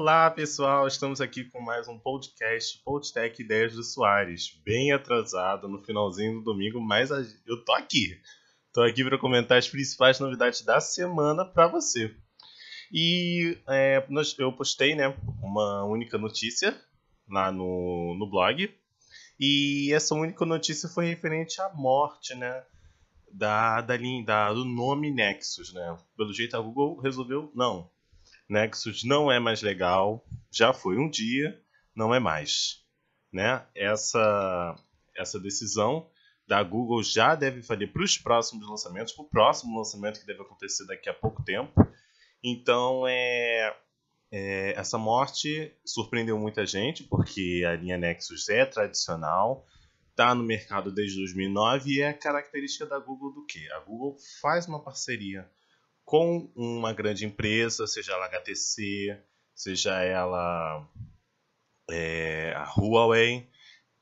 Olá, pessoal! Estamos aqui com mais um podcast, Podtech Ideias do Soares. Bem atrasado no finalzinho do domingo, mas eu tô aqui. Tô aqui para comentar as principais novidades da semana para você. E é, eu postei né, uma única notícia lá no, no blog. E essa única notícia foi referente à morte né, da, da, da, do nome Nexus. Né? Pelo jeito a Google resolveu, não, Nexus não é mais legal, já foi um dia, não é mais. Né? Essa, essa decisão da Google já deve valer para os próximos lançamentos, para o próximo lançamento que deve acontecer daqui a pouco tempo. Então, é, é, essa morte surpreendeu muita gente, porque a linha Nexus é tradicional, está no mercado desde 2009 e é característica da Google do que? A Google faz uma parceria com uma grande empresa, seja ela HTC, seja ela é, a Huawei,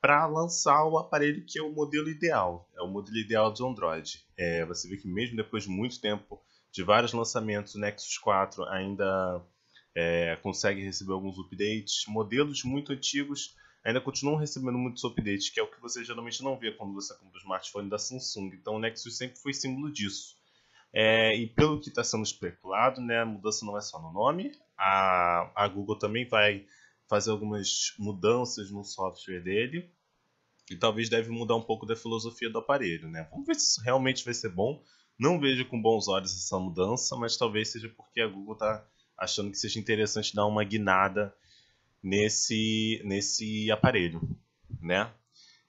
para lançar o aparelho que é o modelo ideal, é o modelo ideal de Android. É, você vê que mesmo depois de muito tempo, de vários lançamentos, o Nexus 4 ainda é, consegue receber alguns updates. Modelos muito antigos ainda continuam recebendo muitos updates, que é o que você geralmente não vê quando você compra o smartphone da Samsung. Então o Nexus sempre foi símbolo disso. É, e pelo que está sendo especulado, né, a mudança não é só no nome, a, a Google também vai fazer algumas mudanças no software dele e talvez deve mudar um pouco da filosofia do aparelho. Né? Vamos ver se isso realmente vai ser bom. Não vejo com bons olhos essa mudança, mas talvez seja porque a Google está achando que seja interessante dar uma guinada nesse, nesse aparelho, né?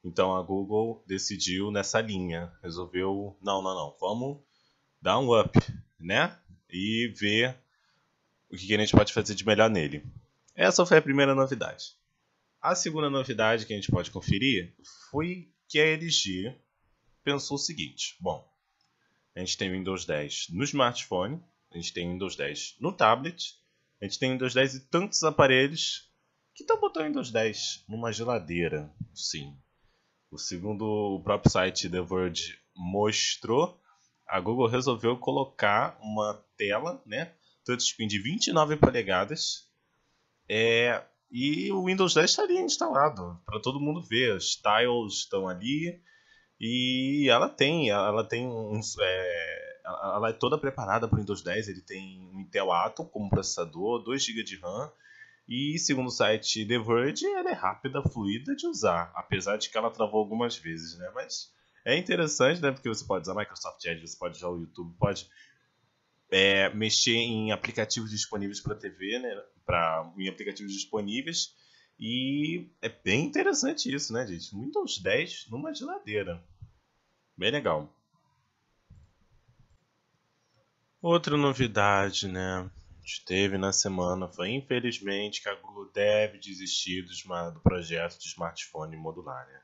Então a Google decidiu nessa linha, resolveu, não, não, não, vamos dar um up, né? E ver o que a gente pode fazer de melhor nele. Essa foi a primeira novidade. A segunda novidade que a gente pode conferir foi que a LG pensou o seguinte: bom, a gente tem Windows 10 no smartphone, a gente tem Windows 10 no tablet, a gente tem Windows 10 e tantos aparelhos que estão botando Windows 10 numa geladeira. Sim. O segundo o próprio site The Verge mostrou, a Google resolveu colocar uma tela, né, touchscreen de 29 polegadas, é, e o Windows 10 está ali instalado para todo mundo ver. As tiles estão ali e ela tem, ela tem uns, é, ela é toda preparada para o Windows 10. Ele tem um Intel Atom como processador, 2 GB de RAM e segundo o site The Verge, ela é rápida, fluida de usar, apesar de que ela travou algumas vezes, né? Mas é interessante, né? Porque você pode usar Microsoft Edge, você pode usar o YouTube, pode é, mexer em aplicativos disponíveis para TV, né? Pra, em aplicativos disponíveis. E é bem interessante isso, né, gente? Windows 10 numa geladeira. Bem legal. Outra novidade, né? teve na semana foi infelizmente que a Google deve desistir do, do projeto de smartphone modular. Né?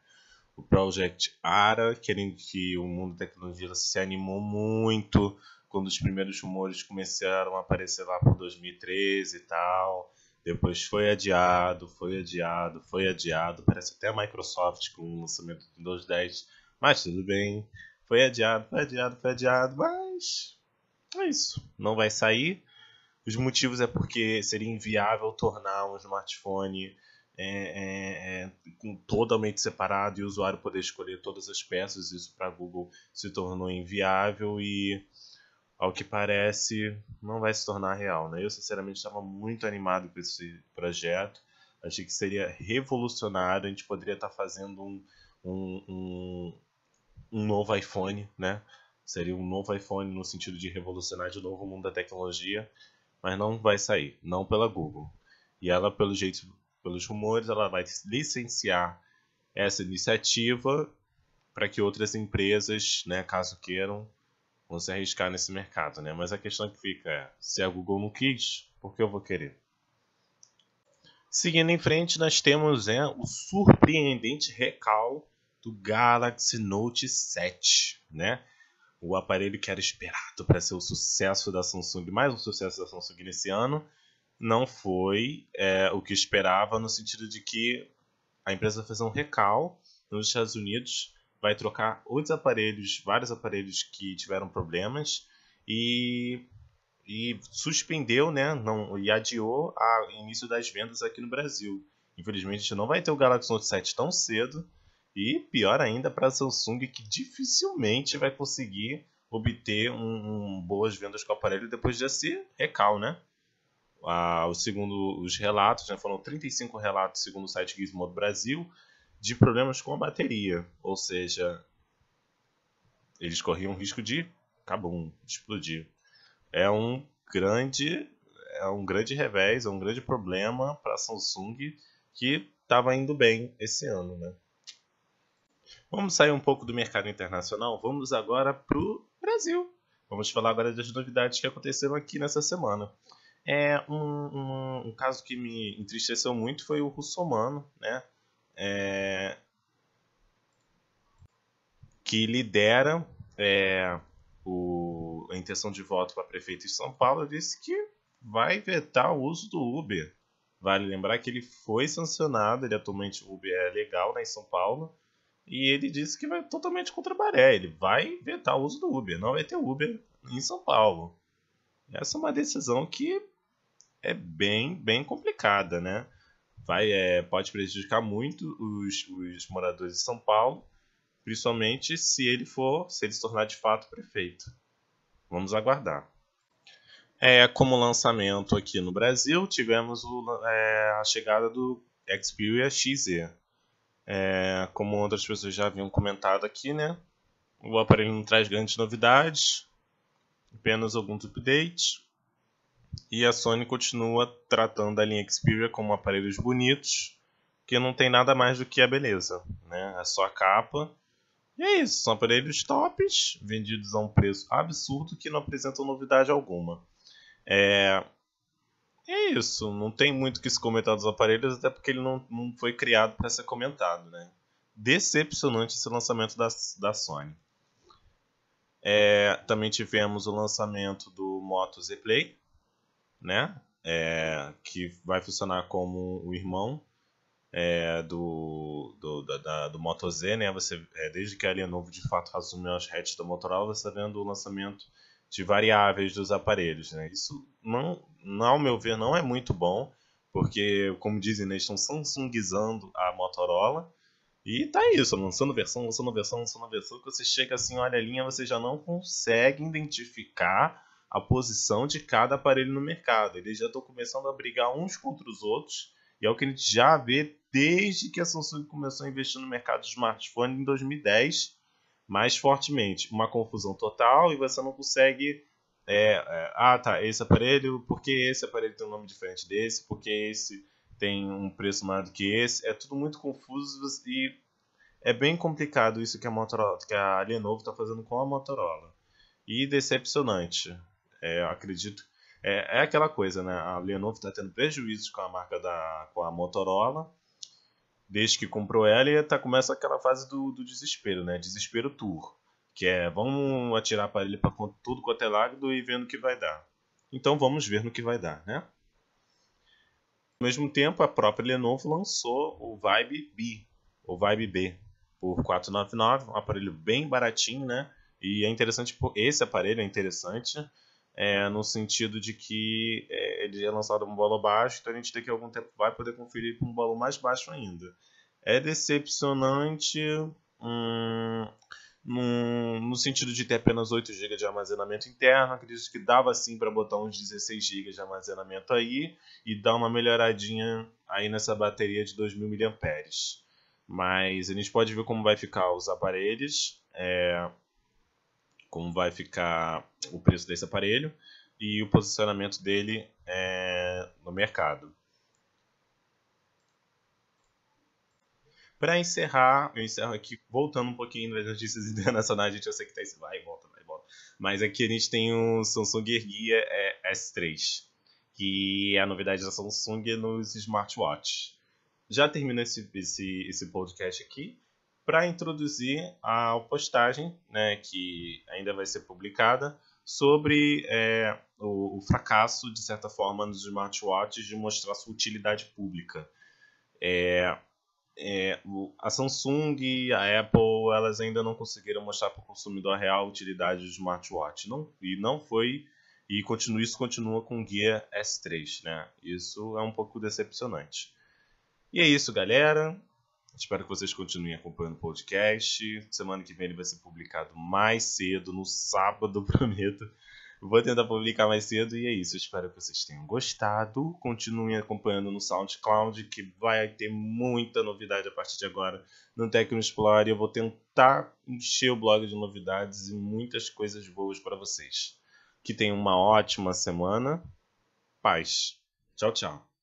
O Project ARA, querendo que o mundo da tecnologia se animou muito quando os primeiros rumores começaram a aparecer lá por 2013 e tal. Depois foi adiado, foi adiado, foi adiado. Parece até a Microsoft com o lançamento do Windows 10. Mas tudo bem. Foi adiado, foi adiado, foi adiado. Mas é isso. Não vai sair. Os motivos é porque seria inviável tornar um smartphone é, é, é, totalmente separado e o usuário poder escolher todas as peças. Isso para Google se tornou inviável e ao que parece, não vai se tornar real. Né? Eu, sinceramente, estava muito animado com esse projeto. Achei que seria revolucionário. A gente poderia estar tá fazendo um, um, um, um, novo iPhone, né? Seria um novo iPhone no sentido de revolucionar de novo o mundo da tecnologia, mas não vai sair, não pela Google. E ela, pelo jeito, pelos rumores, ela vai licenciar essa iniciativa para que outras empresas, né, caso queiram, vão se arriscar nesse mercado, né? Mas a questão que fica é, se a Google não quis, por que eu vou querer? Seguindo em frente, nós temos é, o surpreendente recal do Galaxy Note 7, né? O aparelho que era esperado para ser o sucesso da Samsung, mais um sucesso da Samsung nesse ano, não foi é, o que esperava, no sentido de que a empresa fez um recal nos Estados Unidos vai trocar outros aparelhos, vários aparelhos que tiveram problemas e e suspendeu, né, não, e adiou o início das vendas aqui no Brasil. Infelizmente, a gente não vai ter o Galaxy Note 7 tão cedo. E pior ainda para a Samsung, que dificilmente vai conseguir obter um, um, boas vendas com o aparelho depois desse recal, né? Ah, segundo os relatos, né, foram 35 relatos, segundo o site Gizmodo Brasil, de problemas com a bateria. Ou seja, eles corriam risco de acabou, explodir. É um grande é um grande revés, é um grande problema para a Samsung que estava indo bem esse ano, né? Vamos sair um pouco do mercado internacional, vamos agora para o Brasil. Vamos falar agora das novidades que aconteceram aqui nessa semana. É um, um, um caso que me entristeceu muito foi o russomano, né? É, que lidera é, o, a intenção de voto para prefeito de São Paulo, disse que vai vetar o uso do Uber. Vale lembrar que ele foi sancionado, ele atualmente o Uber é legal né, em São Paulo, e ele disse que vai totalmente contra a maré, ele vai vetar o uso do Uber, não vai ter Uber em São Paulo. Essa é uma decisão que é bem, bem complicada, né? Vai, é, pode prejudicar muito os, os moradores de São Paulo, principalmente se ele for, se ele se tornar de fato prefeito. Vamos aguardar. É, como lançamento aqui no Brasil, tivemos o, é, a chegada do Xperia XZ. É, como outras pessoas já haviam comentado aqui, né? O aparelho não traz grandes novidades, apenas alguns updates. E a Sony continua tratando a linha Xperia como aparelhos bonitos, que não tem nada mais do que a beleza, né? É só a capa. E é isso, são aparelhos tops, vendidos a um preço absurdo que não apresentam novidade alguma. É, é isso, não tem muito que se comentar dos aparelhos, até porque ele não, não foi criado para ser comentado, né? Decepcionante esse lançamento da, da Sony. É, também tivemos o lançamento do Moto Z Play, né? É, que vai funcionar como o irmão é, do, do, da, do Moto Z, né? Você, é, desde que a linha novo de fato assumiu as hatches da Motorola, você está vendo o lançamento de variáveis dos aparelhos. Né? Isso, não, não, ao meu ver, não é muito bom, porque, como dizem, né, estão Samsungizando a Motorola. E tá isso, lançando versão, lançando versão, lançando versão, que você chega assim, olha a linha, você já não consegue identificar a posição de cada aparelho no mercado. Eles já estão começando a brigar uns contra os outros, e é o que a gente já vê desde que a Samsung começou a investir no mercado de smartphone em 2010, mais fortemente. Uma confusão total e você não consegue. É, é, ah, tá, esse aparelho, por que esse aparelho tem um nome diferente desse? Por que esse tem um preço maior do que esse? É tudo muito confuso e é bem complicado isso que a, Motorola, que a Lenovo está fazendo com a Motorola. E decepcionante. É, acredito. É, é aquela coisa, né? A Lenovo está tendo prejuízos com a marca da com a Motorola desde que comprou ela e tá, começa aquela fase do, do desespero, né? Desespero tour. Que é, vamos atirar para ele para tudo quanto é lado e vendo o que vai dar. Então vamos ver no que vai dar, né? Ao mesmo tempo, a própria Lenovo lançou o Vibe B, o Vibe B, por 499, um aparelho bem baratinho, né? E é interessante, esse aparelho é interessante, é, no sentido de que é, ele é lançado um valor baixo, então a gente daqui a algum tempo vai poder conferir com um valor mais baixo ainda. É decepcionante hum, no, no sentido de ter apenas 8 GB de armazenamento interno, acredito que dava sim para botar uns 16 GB de armazenamento aí e dar uma melhoradinha aí nessa bateria de 2000 mAh. Mas a gente pode ver como vai ficar os aparelhos. É, como vai ficar o preço desse aparelho e o posicionamento dele é, no mercado. Para encerrar, eu encerro aqui voltando um pouquinho das notícias internacionais, gente, eu sei que tá esse vai e volta, vai e volta. Mas aqui a gente tem o Samsung Gear é, S3, que é a novidade da Samsung nos smartwatches. Já termino esse, esse, esse podcast aqui para introduzir a postagem, né, que ainda vai ser publicada, sobre é, o, o, fracasso, de certa forma, dos smartwatches de mostrar sua utilidade pública. É, é, a Samsung a Apple elas ainda não conseguiram mostrar para o consumidor a real utilidade do smartwatch. Não, e não foi E continua, isso continua com o Gear S3, né? Isso é um pouco decepcionante. E é isso, galera. Espero que vocês continuem acompanhando o podcast. Semana que vem ele vai ser publicado mais cedo, no sábado, prometo. Vou tentar publicar mais cedo e é isso. Espero que vocês tenham gostado. Continuem acompanhando no SoundCloud, que vai ter muita novidade a partir de agora no Tecno Explore. Eu vou tentar encher o blog de novidades e muitas coisas boas para vocês. Que tenham uma ótima semana. Paz. Tchau, tchau.